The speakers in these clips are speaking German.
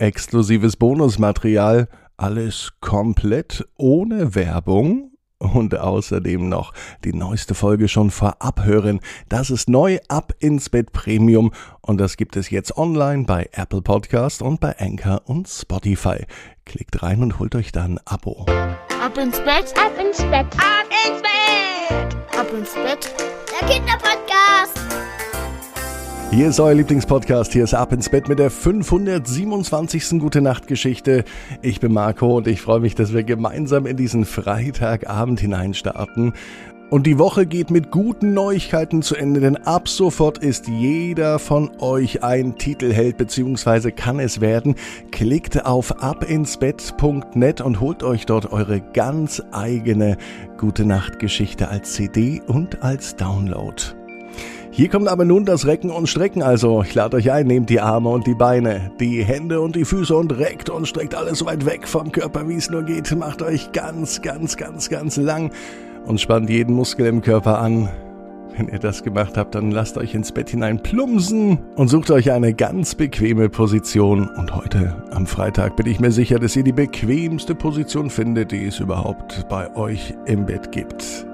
exklusives Bonusmaterial, alles komplett ohne Werbung und außerdem noch die neueste Folge schon vorab hören. Das ist neu ab ins Bett Premium und das gibt es jetzt online bei Apple Podcast und bei Anchor und Spotify. Klickt rein und holt euch dann ein Abo. Ab ins Bett, ab ins Bett, ab ins Bett, ab ins Bett. Der Kinderpodcast. Hier ist euer Lieblingspodcast. Hier ist Ab ins Bett mit der 527. Gute Nacht Geschichte. Ich bin Marco und ich freue mich, dass wir gemeinsam in diesen Freitagabend hineinstarten. Und die Woche geht mit guten Neuigkeiten zu Ende, denn ab sofort ist jeder von euch ein Titelheld bzw. kann es werden. Klickt auf abinsbett.net und holt euch dort eure ganz eigene Gute Nacht Geschichte als CD und als Download. Hier kommt aber nun das Recken und Strecken, also ich lade euch ein, nehmt die Arme und die Beine, die Hände und die Füße und reckt und streckt alles so weit weg vom Körper, wie es nur geht. Macht euch ganz, ganz, ganz, ganz lang und spannt jeden Muskel im Körper an. Wenn ihr das gemacht habt, dann lasst euch ins Bett hinein plumsen und sucht euch eine ganz bequeme Position. Und heute am Freitag bin ich mir sicher, dass ihr die bequemste Position findet, die es überhaupt bei euch im Bett gibt.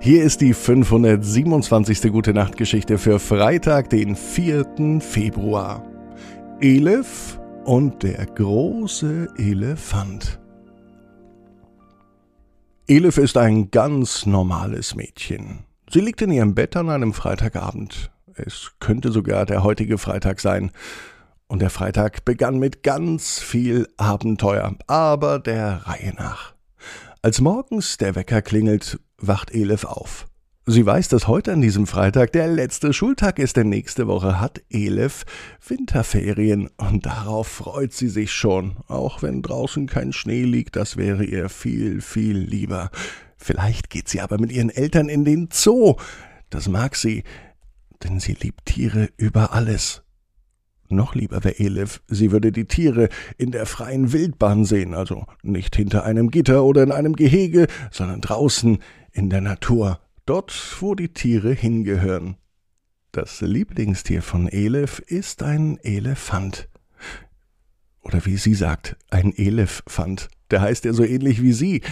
Hier ist die 527. Gute Nacht Geschichte für Freitag, den 4. Februar. Elif und der große Elefant. Elif ist ein ganz normales Mädchen. Sie liegt in ihrem Bett an einem Freitagabend. Es könnte sogar der heutige Freitag sein. Und der Freitag begann mit ganz viel Abenteuer, aber der Reihe nach. Als morgens der Wecker klingelt, wacht Elif auf. Sie weiß, dass heute an diesem Freitag der letzte Schultag ist, denn nächste Woche hat Elif Winterferien und darauf freut sie sich schon, auch wenn draußen kein Schnee liegt, das wäre ihr viel, viel lieber. Vielleicht geht sie aber mit ihren Eltern in den Zoo. Das mag sie, denn sie liebt Tiere über alles. Noch lieber wäre Elif, sie würde die Tiere in der freien Wildbahn sehen, also nicht hinter einem Gitter oder in einem Gehege, sondern draußen in der Natur, dort, wo die Tiere hingehören. Das Lieblingstier von Elif ist ein Elefant. Oder wie sie sagt, ein Elefant. Der heißt ja so ähnlich wie sie.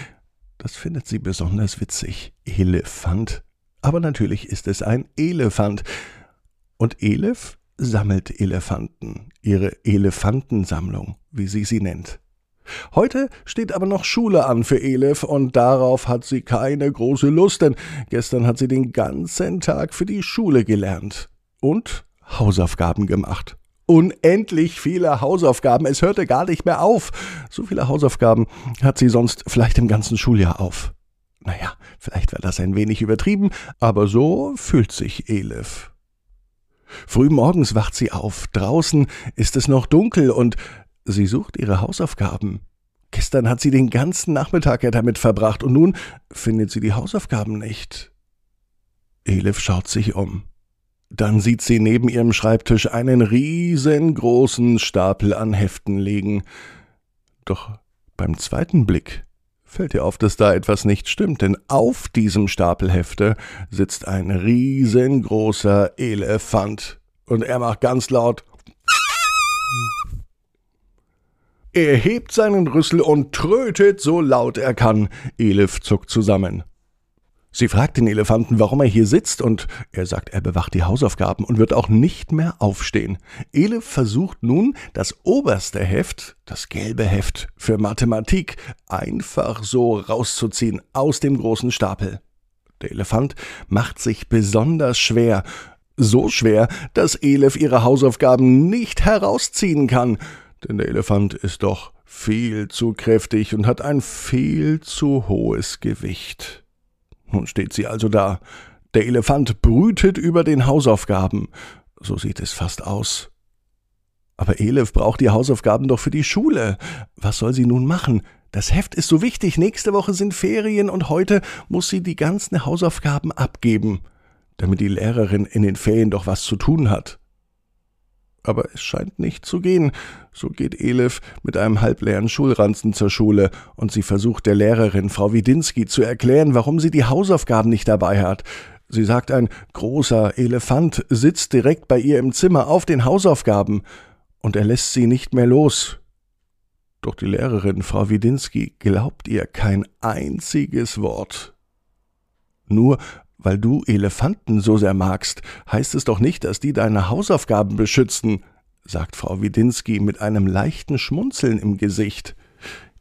Das findet sie besonders witzig. Elefant. Aber natürlich ist es ein Elefant. Und Elif sammelt Elefanten, ihre Elefantensammlung, wie sie sie nennt. Heute steht aber noch Schule an für Elif und darauf hat sie keine große Lust, denn gestern hat sie den ganzen Tag für die Schule gelernt und Hausaufgaben gemacht. Unendlich viele Hausaufgaben, es hörte gar nicht mehr auf. So viele Hausaufgaben hat sie sonst vielleicht im ganzen Schuljahr auf. Naja, vielleicht war das ein wenig übertrieben, aber so fühlt sich Elif. Früh morgens wacht sie auf. Draußen ist es noch dunkel und sie sucht ihre Hausaufgaben. Gestern hat sie den ganzen Nachmittag ja damit verbracht und nun findet sie die Hausaufgaben nicht. Elif schaut sich um. Dann sieht sie neben ihrem Schreibtisch einen riesengroßen Stapel an Heften liegen. Doch beim zweiten Blick fällt ihr auf, dass da etwas nicht stimmt, denn auf diesem Stapel Hefte sitzt ein riesengroßer Elefant. Und er macht ganz laut. Er hebt seinen Rüssel und trötet so laut er kann. Elif zuckt zusammen. Sie fragt den Elefanten, warum er hier sitzt, und er sagt, er bewacht die Hausaufgaben und wird auch nicht mehr aufstehen. Elif versucht nun, das oberste Heft, das gelbe Heft für Mathematik, einfach so rauszuziehen aus dem großen Stapel. Der Elefant macht sich besonders schwer, so schwer, dass Elif ihre Hausaufgaben nicht herausziehen kann, denn der Elefant ist doch viel zu kräftig und hat ein viel zu hohes Gewicht. Nun steht sie also da. Der Elefant brütet über den Hausaufgaben. So sieht es fast aus. Aber Elif braucht die Hausaufgaben doch für die Schule. Was soll sie nun machen? Das Heft ist so wichtig. Nächste Woche sind Ferien und heute muss sie die ganzen Hausaufgaben abgeben, damit die Lehrerin in den Ferien doch was zu tun hat aber es scheint nicht zu gehen. So geht Elif mit einem halbleeren Schulranzen zur Schule und sie versucht der Lehrerin, Frau Widinski, zu erklären, warum sie die Hausaufgaben nicht dabei hat. Sie sagt, ein großer Elefant sitzt direkt bei ihr im Zimmer auf den Hausaufgaben. und er lässt sie nicht mehr los. Doch die Lehrerin, Frau Widinski, glaubt ihr kein einziges Wort. Nur weil du Elefanten so sehr magst, heißt es doch nicht, dass die deine Hausaufgaben beschützen, sagt Frau Widinski mit einem leichten Schmunzeln im Gesicht.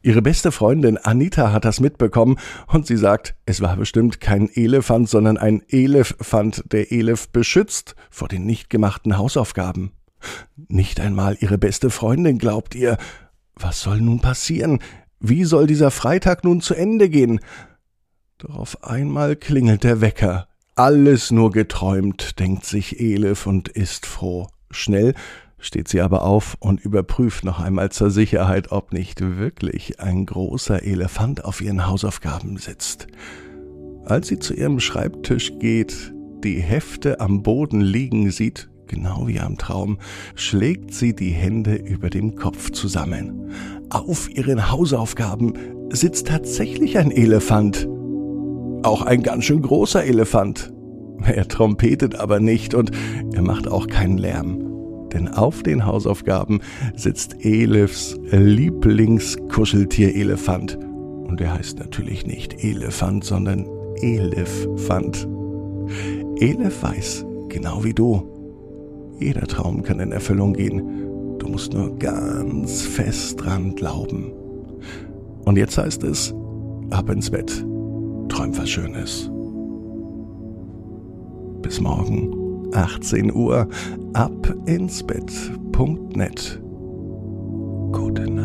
Ihre beste Freundin Anita hat das mitbekommen und sie sagt, es war bestimmt kein Elefant, sondern ein Elefant, der Elef beschützt vor den nicht gemachten Hausaufgaben. Nicht einmal ihre beste Freundin glaubt ihr. Was soll nun passieren? Wie soll dieser Freitag nun zu Ende gehen? Doch auf einmal klingelt der Wecker. Alles nur geträumt, denkt sich Elif und ist froh. Schnell steht sie aber auf und überprüft noch einmal zur Sicherheit, ob nicht wirklich ein großer Elefant auf ihren Hausaufgaben sitzt. Als sie zu ihrem Schreibtisch geht, die Hefte am Boden liegen sieht, genau wie am Traum, schlägt sie die Hände über dem Kopf zusammen. Auf ihren Hausaufgaben sitzt tatsächlich ein Elefant. Auch ein ganz schön großer Elefant. Er trompetet aber nicht und er macht auch keinen Lärm denn auf den Hausaufgaben sitzt Elifs Lieblingskuscheltier Elefant. Und er heißt natürlich nicht Elefant, sondern Elefant. Elef weiß, genau wie du, jeder Traum kann in Erfüllung gehen. Du musst nur ganz fest dran glauben. Und jetzt heißt es, ab ins Bett, träumt was Schönes. Bis morgen, 18 Uhr, ab ins Bett.net. Guten